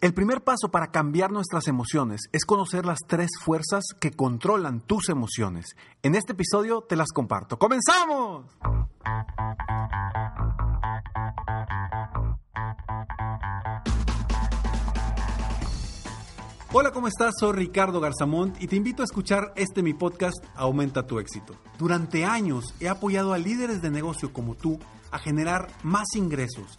El primer paso para cambiar nuestras emociones es conocer las tres fuerzas que controlan tus emociones. En este episodio te las comparto. ¡Comenzamos! Hola, ¿cómo estás? Soy Ricardo Garzamont y te invito a escuchar este mi podcast Aumenta tu éxito. Durante años he apoyado a líderes de negocio como tú a generar más ingresos,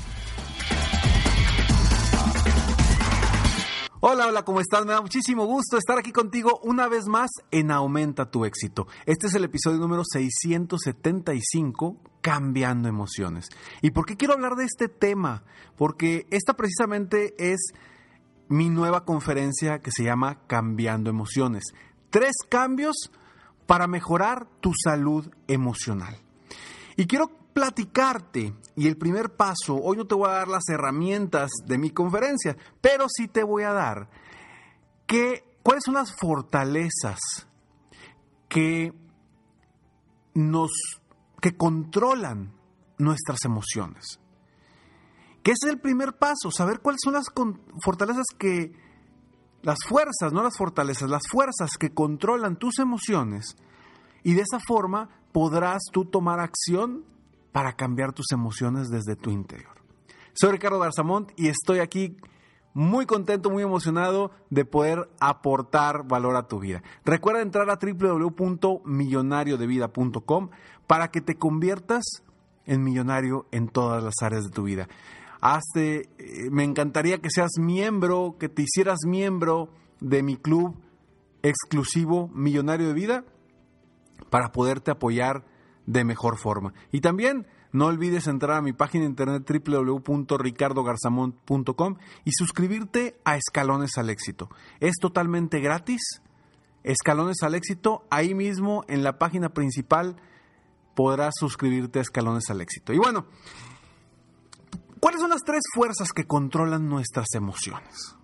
Hola, hola, ¿cómo estás? Me da muchísimo gusto estar aquí contigo una vez más en Aumenta tu éxito. Este es el episodio número 675, Cambiando emociones. ¿Y por qué quiero hablar de este tema? Porque esta precisamente es mi nueva conferencia que se llama Cambiando emociones. Tres cambios para mejorar tu salud emocional. Y quiero platicarte y el primer paso, hoy no te voy a dar las herramientas de mi conferencia, pero sí te voy a dar que, cuáles son las fortalezas que nos que controlan nuestras emociones. Que ese es el primer paso, saber cuáles son las fortalezas que las fuerzas, no las fortalezas, las fuerzas que controlan tus emociones y de esa forma podrás tú tomar acción para cambiar tus emociones desde tu interior. Soy Ricardo Garzamont y estoy aquí muy contento, muy emocionado de poder aportar valor a tu vida. Recuerda entrar a www.millonariodevida.com para que te conviertas en millonario en todas las áreas de tu vida. Hazte, eh, me encantaría que seas miembro, que te hicieras miembro de mi club exclusivo Millonario de Vida para poderte apoyar de mejor forma. Y también no olvides entrar a mi página de internet www.ricardogarzamont.com y suscribirte a Escalones al Éxito. Es totalmente gratis. Escalones al Éxito, ahí mismo en la página principal podrás suscribirte a Escalones al Éxito. Y bueno, ¿cuáles son las tres fuerzas que controlan nuestras emociones?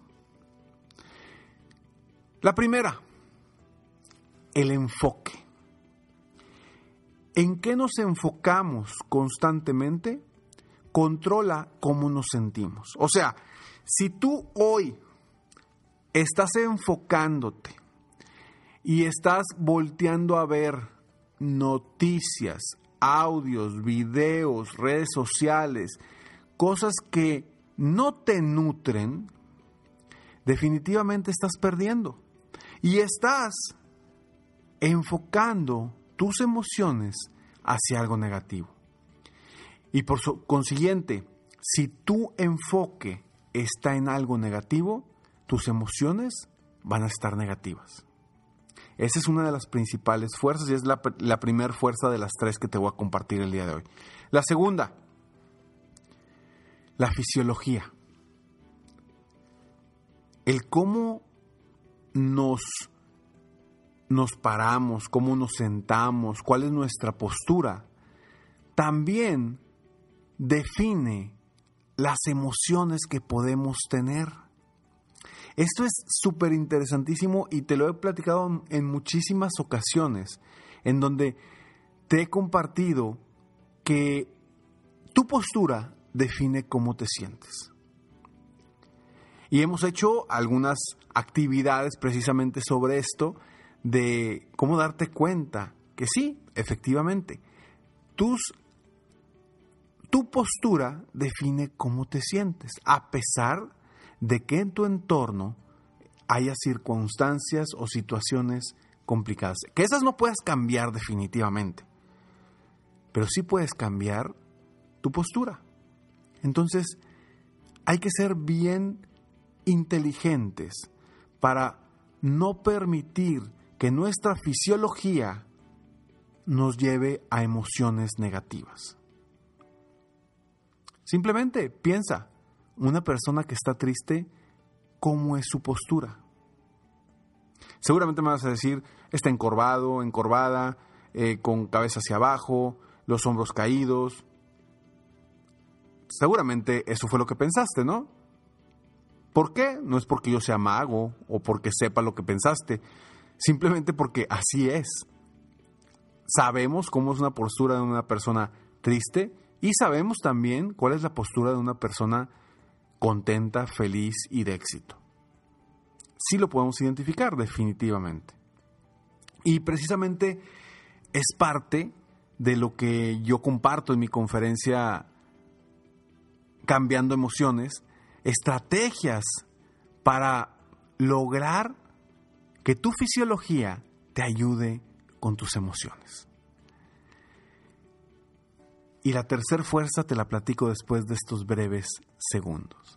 La primera, el enfoque. ¿En qué nos enfocamos constantemente? Controla cómo nos sentimos. O sea, si tú hoy estás enfocándote y estás volteando a ver noticias, audios, videos, redes sociales, cosas que no te nutren, definitivamente estás perdiendo. Y estás enfocando tus emociones hacia algo negativo. Y por consiguiente, si tu enfoque está en algo negativo, tus emociones van a estar negativas. Esa es una de las principales fuerzas y es la, primera fuerza de las tres que te voy a compartir el día de hoy. La segunda, la fisiología. El cómo nos nos paramos, cómo nos sentamos, cuál es nuestra postura, también define las emociones que podemos tener. Esto es súper interesantísimo y te lo he platicado en muchísimas ocasiones, en donde te he compartido que tu postura define cómo te sientes. Y hemos hecho algunas actividades precisamente sobre esto, de cómo darte cuenta que sí, efectivamente, tus, tu postura define cómo te sientes, a pesar de que en tu entorno haya circunstancias o situaciones complicadas. Que esas no puedes cambiar definitivamente, pero sí puedes cambiar tu postura. Entonces, hay que ser bien inteligentes para no permitir que nuestra fisiología nos lleve a emociones negativas. Simplemente piensa, una persona que está triste, ¿cómo es su postura? Seguramente me vas a decir, está encorvado, encorvada, eh, con cabeza hacia abajo, los hombros caídos. Seguramente eso fue lo que pensaste, ¿no? ¿Por qué? No es porque yo sea mago o porque sepa lo que pensaste, simplemente porque así es. Sabemos cómo es una postura de una persona triste y sabemos también cuál es la postura de una persona contenta, feliz y de éxito. Sí lo podemos identificar definitivamente. Y precisamente es parte de lo que yo comparto en mi conferencia Cambiando Emociones, estrategias para lograr que tu fisiología te ayude con tus emociones. Y la tercera fuerza te la platico después de estos breves segundos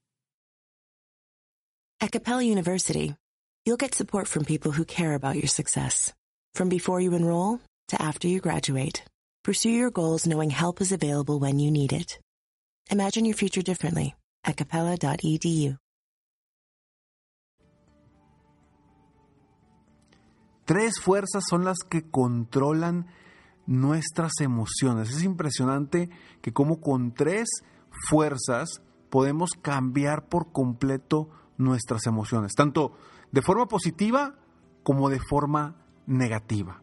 At Capella University, you'll get support from people who care about your success. From before you enroll to after you graduate, pursue your goals knowing help is available when you need it. Imagine your future differently at capella.edu. Tres fuerzas son las que controlan nuestras emociones. Es impresionante que como con tres fuerzas podemos cambiar por completo nuestras emociones, tanto de forma positiva como de forma negativa.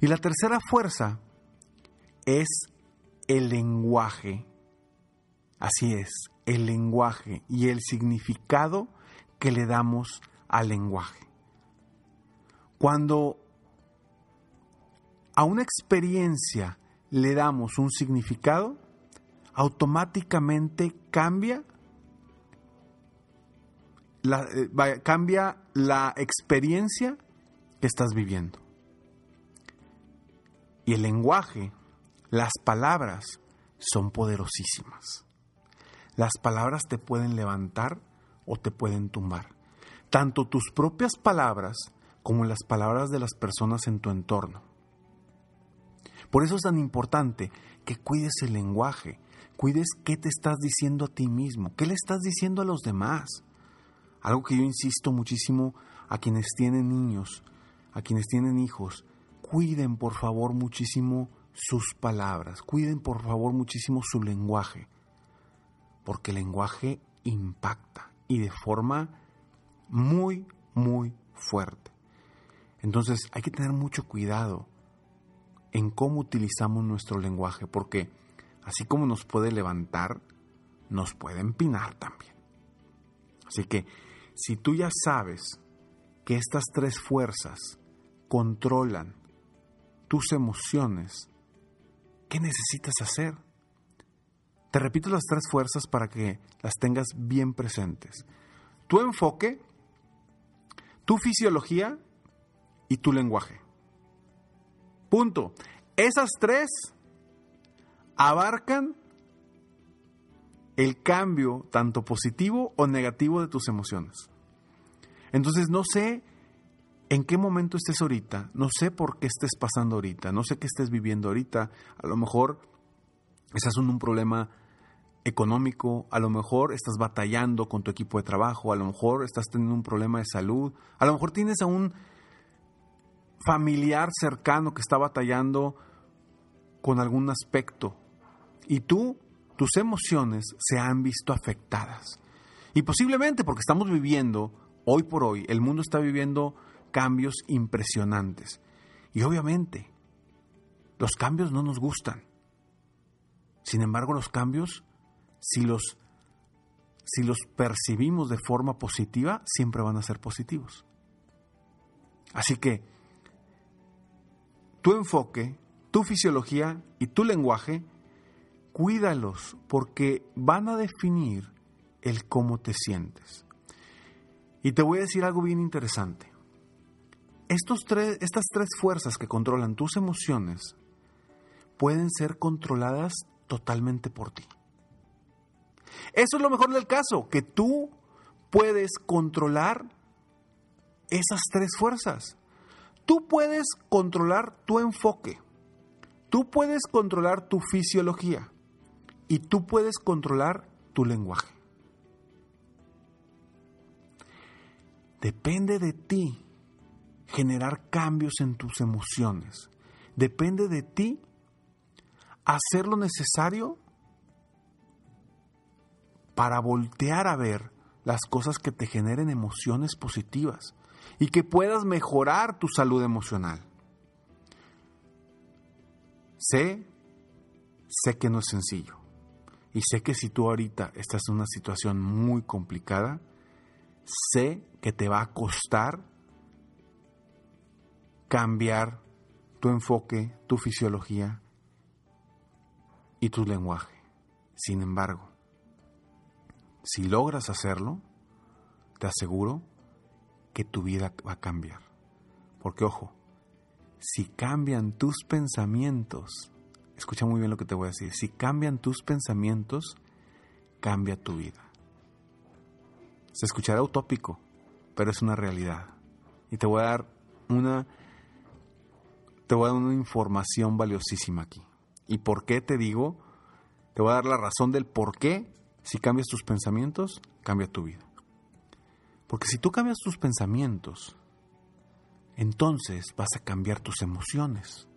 Y la tercera fuerza es el lenguaje. Así es, el lenguaje y el significado que le damos al lenguaje. Cuando a una experiencia le damos un significado, automáticamente cambia eh, cambia la experiencia que estás viviendo. Y el lenguaje, las palabras, son poderosísimas. Las palabras te pueden levantar o te pueden tumbar. Tanto tus propias palabras como las palabras de las personas en tu entorno. Por eso es tan importante que cuides el lenguaje, cuides qué te estás diciendo a ti mismo, qué le estás diciendo a los demás. Algo que yo insisto muchísimo a quienes tienen niños, a quienes tienen hijos, cuiden por favor muchísimo sus palabras, cuiden por favor muchísimo su lenguaje, porque el lenguaje impacta y de forma muy, muy fuerte. Entonces hay que tener mucho cuidado en cómo utilizamos nuestro lenguaje, porque así como nos puede levantar, nos puede empinar también. Así que si tú ya sabes que estas tres fuerzas controlan tus emociones, ¿qué necesitas hacer? Te repito las tres fuerzas para que las tengas bien presentes. Tu enfoque, tu fisiología y tu lenguaje. Punto. Esas tres abarcan el cambio tanto positivo o negativo de tus emociones. Entonces no sé en qué momento estés ahorita, no sé por qué estés pasando ahorita, no sé qué estés viviendo ahorita. A lo mejor estás en un problema económico, a lo mejor estás batallando con tu equipo de trabajo, a lo mejor estás teniendo un problema de salud, a lo mejor tienes a un familiar cercano que está batallando con algún aspecto y tú, tus emociones se han visto afectadas. Y posiblemente porque estamos viviendo, hoy por hoy, el mundo está viviendo cambios impresionantes. Y obviamente, los cambios no nos gustan. Sin embargo, los cambios, si los, si los percibimos de forma positiva, siempre van a ser positivos. Así que tu enfoque, tu fisiología y tu lenguaje, cuídalos porque van a definir el cómo te sientes. Y te voy a decir algo bien interesante. Estos tres, estas tres fuerzas que controlan tus emociones pueden ser controladas totalmente por ti. Eso es lo mejor del caso, que tú puedes controlar esas tres fuerzas. Tú puedes controlar tu enfoque, tú puedes controlar tu fisiología y tú puedes controlar tu lenguaje. Depende de ti generar cambios en tus emociones. Depende de ti hacer lo necesario para voltear a ver las cosas que te generen emociones positivas y que puedas mejorar tu salud emocional. Sé, sé que no es sencillo. Y sé que si tú ahorita estás en una situación muy complicada, sé que te va a costar cambiar tu enfoque, tu fisiología y tu lenguaje. Sin embargo, si logras hacerlo, te aseguro que tu vida va a cambiar. Porque ojo, si cambian tus pensamientos, escucha muy bien lo que te voy a decir, si cambian tus pensamientos, cambia tu vida. Se escuchará utópico, pero es una realidad. Y te voy a dar una te voy a dar una información valiosísima aquí. ¿Y por qué te digo? Te voy a dar la razón del por qué si cambias tus pensamientos, cambia tu vida. Porque si tú cambias tus pensamientos, entonces vas a cambiar tus emociones.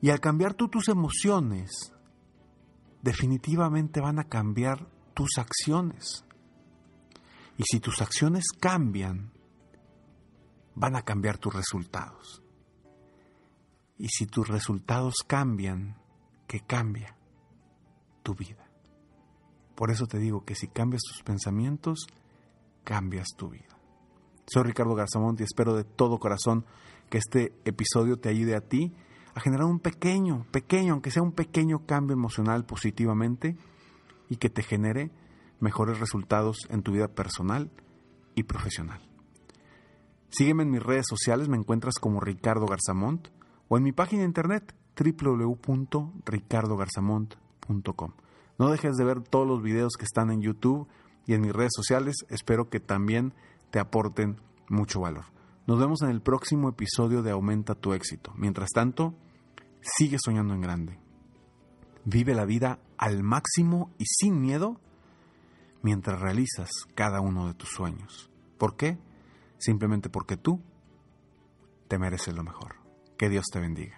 Y al cambiar tú tus emociones, definitivamente van a cambiar tus acciones. Y si tus acciones cambian, van a cambiar tus resultados. Y si tus resultados cambian, ¿qué cambia? Tu vida. Por eso te digo que si cambias tus pensamientos, cambias tu vida. Soy Ricardo Garzamont y espero de todo corazón que este episodio te ayude a ti a generar un pequeño, pequeño, aunque sea un pequeño cambio emocional positivamente y que te genere mejores resultados en tu vida personal y profesional. Sígueme en mis redes sociales, me encuentras como Ricardo Garzamont o en mi página de internet www.ricardogarzamont.com. No dejes de ver todos los videos que están en YouTube y en mis redes sociales. Espero que también te aporten mucho valor. Nos vemos en el próximo episodio de Aumenta tu éxito. Mientras tanto, sigue soñando en grande. Vive la vida al máximo y sin miedo mientras realizas cada uno de tus sueños. ¿Por qué? Simplemente porque tú te mereces lo mejor. Que Dios te bendiga.